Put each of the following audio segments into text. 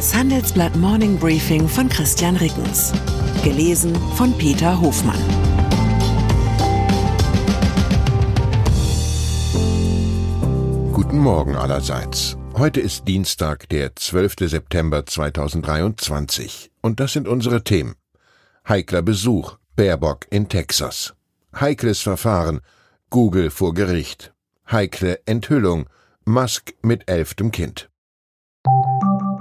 Das Handelsblatt Morning Briefing von Christian Rickens. Gelesen von Peter Hofmann. Guten Morgen allerseits. Heute ist Dienstag, der 12. September 2023. Und das sind unsere Themen. Heikler Besuch, Baerbock in Texas. Heikles Verfahren, Google vor Gericht. Heikle Enthüllung, Musk mit elftem Kind.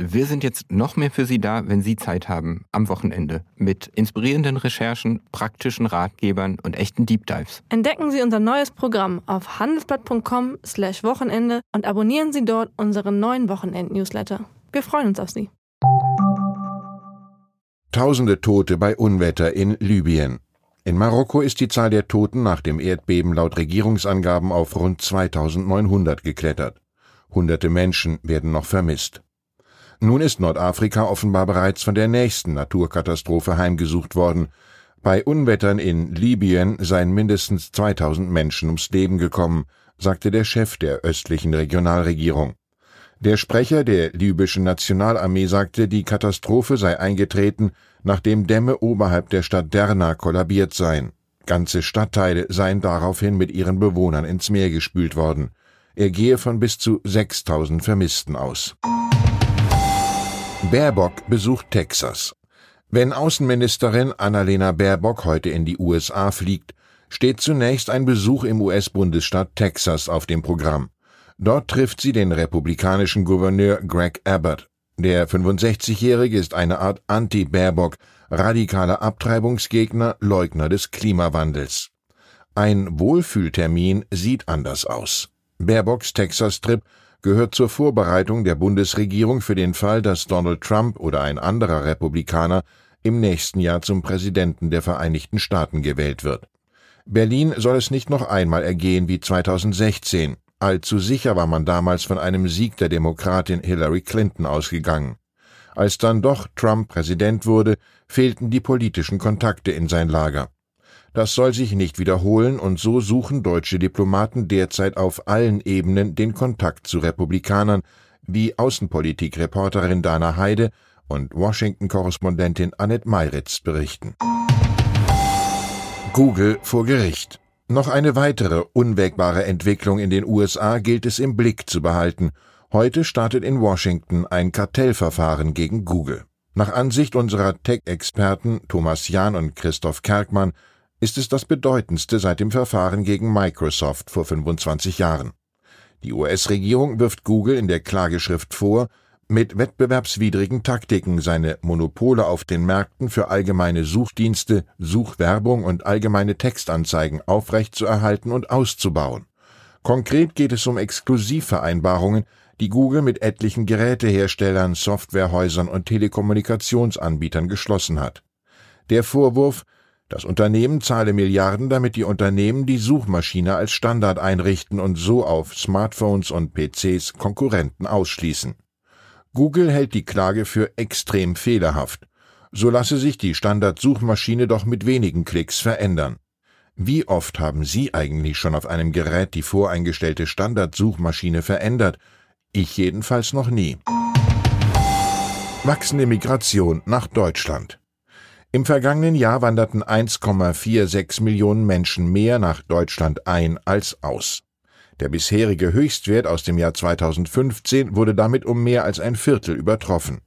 Wir sind jetzt noch mehr für Sie da, wenn Sie Zeit haben, am Wochenende, mit inspirierenden Recherchen, praktischen Ratgebern und echten Deep Dives. Entdecken Sie unser neues Programm auf handelsblatt.com/slash Wochenende und abonnieren Sie dort unseren neuen Wochenend-Newsletter. Wir freuen uns auf Sie. Tausende Tote bei Unwetter in Libyen. In Marokko ist die Zahl der Toten nach dem Erdbeben laut Regierungsangaben auf rund 2900 geklettert. Hunderte Menschen werden noch vermisst. Nun ist Nordafrika offenbar bereits von der nächsten Naturkatastrophe heimgesucht worden. Bei Unwettern in Libyen seien mindestens 2000 Menschen ums Leben gekommen, sagte der Chef der östlichen Regionalregierung. Der Sprecher der libyschen Nationalarmee sagte, die Katastrophe sei eingetreten, nachdem Dämme oberhalb der Stadt Derna kollabiert seien. Ganze Stadtteile seien daraufhin mit ihren Bewohnern ins Meer gespült worden. Er gehe von bis zu 6000 Vermissten aus. Baerbock besucht Texas. Wenn Außenministerin Annalena Baerbock heute in die USA fliegt, steht zunächst ein Besuch im US-Bundesstaat Texas auf dem Programm. Dort trifft sie den republikanischen Gouverneur Greg Abbott. Der 65-Jährige ist eine Art Anti-Baerbock, radikaler Abtreibungsgegner, Leugner des Klimawandels. Ein Wohlfühltermin sieht anders aus. Baerbocks Texas-Trip gehört zur Vorbereitung der Bundesregierung für den Fall, dass Donald Trump oder ein anderer Republikaner im nächsten Jahr zum Präsidenten der Vereinigten Staaten gewählt wird. Berlin soll es nicht noch einmal ergehen wie 2016. Allzu sicher war man damals von einem Sieg der Demokratin Hillary Clinton ausgegangen. Als dann doch Trump Präsident wurde, fehlten die politischen Kontakte in sein Lager. Das soll sich nicht wiederholen, und so suchen deutsche Diplomaten derzeit auf allen Ebenen den Kontakt zu Republikanern, wie Außenpolitik-Reporterin Dana Heide und Washington-Korrespondentin Annette Meiritz berichten. Google vor Gericht. Noch eine weitere unwägbare Entwicklung in den USA gilt es im Blick zu behalten. Heute startet in Washington ein Kartellverfahren gegen Google. Nach Ansicht unserer Tech-Experten Thomas Jahn und Christoph Kerkmann ist es das bedeutendste seit dem Verfahren gegen Microsoft vor 25 Jahren. Die US-Regierung wirft Google in der Klageschrift vor, mit wettbewerbswidrigen Taktiken seine Monopole auf den Märkten für allgemeine Suchdienste, Suchwerbung und allgemeine Textanzeigen aufrechtzuerhalten und auszubauen. Konkret geht es um Exklusivvereinbarungen, die Google mit etlichen Geräteherstellern, Softwarehäusern und Telekommunikationsanbietern geschlossen hat. Der Vorwurf, das Unternehmen zahle Milliarden, damit die Unternehmen die Suchmaschine als Standard einrichten und so auf Smartphones und PCs Konkurrenten ausschließen. Google hält die Klage für extrem fehlerhaft. So lasse sich die Standardsuchmaschine doch mit wenigen Klicks verändern. Wie oft haben Sie eigentlich schon auf einem Gerät die voreingestellte Standardsuchmaschine verändert? Ich jedenfalls noch nie. Wachsende Migration nach Deutschland. Im vergangenen Jahr wanderten 1,46 Millionen Menschen mehr nach Deutschland ein als aus. Der bisherige Höchstwert aus dem Jahr 2015 wurde damit um mehr als ein Viertel übertroffen.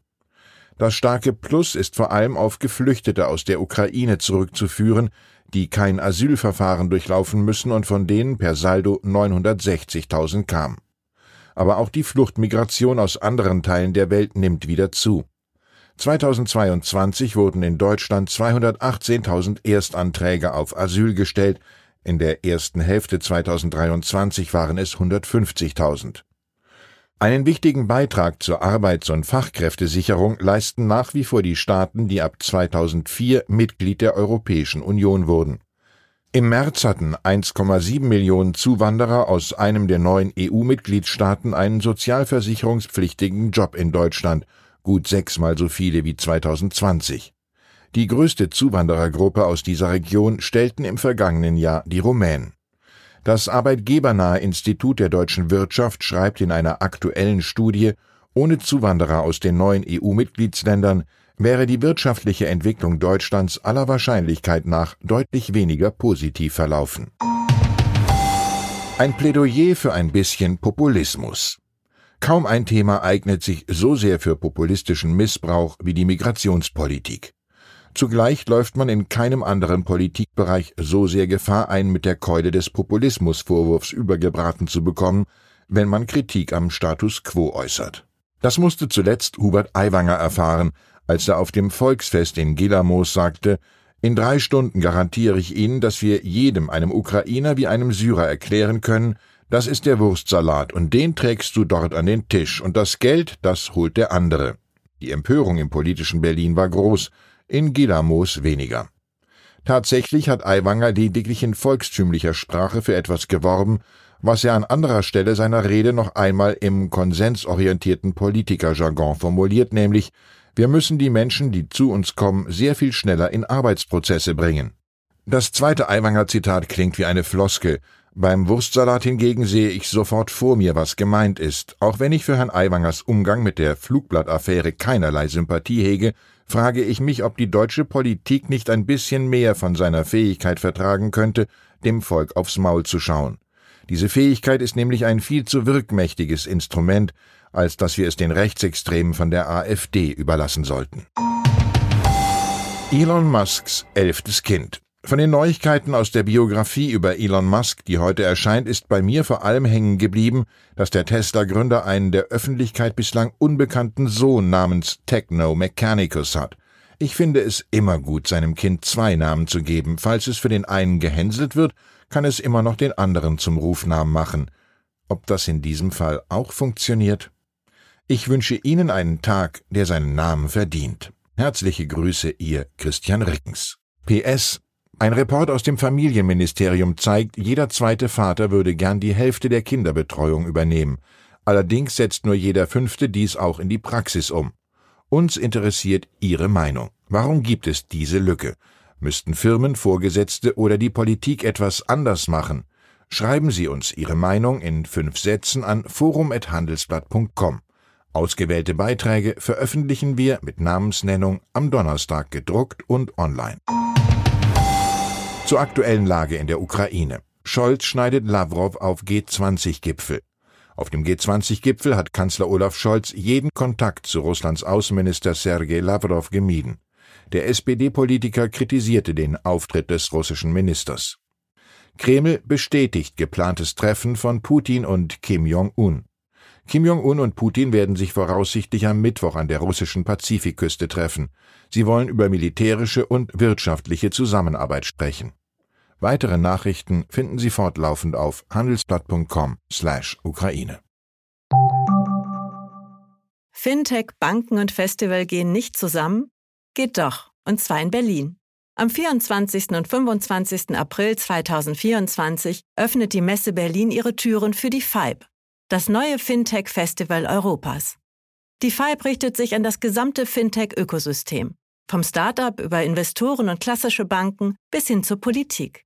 Das starke Plus ist vor allem auf Geflüchtete aus der Ukraine zurückzuführen, die kein Asylverfahren durchlaufen müssen und von denen per Saldo 960.000 kamen. Aber auch die Fluchtmigration aus anderen Teilen der Welt nimmt wieder zu. 2022 wurden in Deutschland 218.000 Erstanträge auf Asyl gestellt, in der ersten Hälfte 2023 waren es 150.000. Einen wichtigen Beitrag zur Arbeits- und Fachkräftesicherung leisten nach wie vor die Staaten, die ab 2004 Mitglied der Europäischen Union wurden. Im März hatten 1,7 Millionen Zuwanderer aus einem der neuen EU-Mitgliedstaaten einen sozialversicherungspflichtigen Job in Deutschland, gut sechsmal so viele wie 2020. Die größte Zuwanderergruppe aus dieser Region stellten im vergangenen Jahr die Rumänen. Das arbeitgebernahe Institut der deutschen Wirtschaft schreibt in einer aktuellen Studie, ohne Zuwanderer aus den neuen EU-Mitgliedsländern wäre die wirtschaftliche Entwicklung Deutschlands aller Wahrscheinlichkeit nach deutlich weniger positiv verlaufen. Ein Plädoyer für ein bisschen Populismus. Kaum ein Thema eignet sich so sehr für populistischen Missbrauch wie die Migrationspolitik. Zugleich läuft man in keinem anderen Politikbereich so sehr Gefahr ein, mit der Keule des Populismusvorwurfs übergebraten zu bekommen, wenn man Kritik am Status quo äußert. Das musste zuletzt Hubert Aiwanger erfahren, als er auf dem Volksfest in Gilamos sagte, in drei Stunden garantiere ich Ihnen, dass wir jedem, einem Ukrainer wie einem Syrer erklären können, das ist der Wurstsalat und den trägst du dort an den Tisch und das Geld, das holt der andere. Die Empörung im politischen Berlin war groß, in Gilamos weniger. Tatsächlich hat Aiwanger lediglich in volkstümlicher Sprache für etwas geworben, was er an anderer Stelle seiner Rede noch einmal im konsensorientierten Politikerjargon formuliert, nämlich wir müssen die Menschen, die zu uns kommen, sehr viel schneller in Arbeitsprozesse bringen. Das zweite Aiwanger Zitat klingt wie eine Floskel. Beim Wurstsalat hingegen sehe ich sofort vor mir, was gemeint ist. Auch wenn ich für Herrn Aiwangers Umgang mit der Flugblattaffäre keinerlei Sympathie hege, frage ich mich, ob die deutsche Politik nicht ein bisschen mehr von seiner Fähigkeit vertragen könnte, dem Volk aufs Maul zu schauen. Diese Fähigkeit ist nämlich ein viel zu wirkmächtiges Instrument, als dass wir es den Rechtsextremen von der AfD überlassen sollten. Elon Musks elftes Kind. Von den Neuigkeiten aus der Biografie über Elon Musk, die heute erscheint, ist bei mir vor allem hängen geblieben, dass der Tesla-Gründer einen der Öffentlichkeit bislang unbekannten Sohn namens Techno Mechanicus hat. Ich finde es immer gut, seinem Kind zwei Namen zu geben. Falls es für den einen gehänselt wird, kann es immer noch den anderen zum Rufnamen machen. Ob das in diesem Fall auch funktioniert? Ich wünsche Ihnen einen Tag, der seinen Namen verdient. Herzliche Grüße, Ihr Christian Rickens. PS ein Report aus dem Familienministerium zeigt, jeder zweite Vater würde gern die Hälfte der Kinderbetreuung übernehmen. Allerdings setzt nur jeder fünfte dies auch in die Praxis um. Uns interessiert Ihre Meinung. Warum gibt es diese Lücke? Müssten Firmen, Vorgesetzte oder die Politik etwas anders machen? Schreiben Sie uns Ihre Meinung in fünf Sätzen an forum.handelsblatt.com. Ausgewählte Beiträge veröffentlichen wir mit Namensnennung am Donnerstag gedruckt und online. Zur aktuellen Lage in der Ukraine. Scholz schneidet Lavrov auf G20-Gipfel. Auf dem G20-Gipfel hat Kanzler Olaf Scholz jeden Kontakt zu Russlands Außenminister Sergei Lavrov gemieden. Der SPD-Politiker kritisierte den Auftritt des russischen Ministers. Kreml bestätigt geplantes Treffen von Putin und Kim Jong-un. Kim Jong-un und Putin werden sich voraussichtlich am Mittwoch an der russischen Pazifikküste treffen. Sie wollen über militärische und wirtschaftliche Zusammenarbeit sprechen. Weitere Nachrichten finden Sie fortlaufend auf handelsblatt.com/Ukraine. Fintech, Banken und Festival gehen nicht zusammen? Geht doch, und zwar in Berlin. Am 24. und 25. April 2024 öffnet die Messe Berlin ihre Türen für die FIBE, das neue Fintech-Festival Europas. Die FIBE richtet sich an das gesamte Fintech-Ökosystem, vom Startup über Investoren und klassische Banken bis hin zur Politik.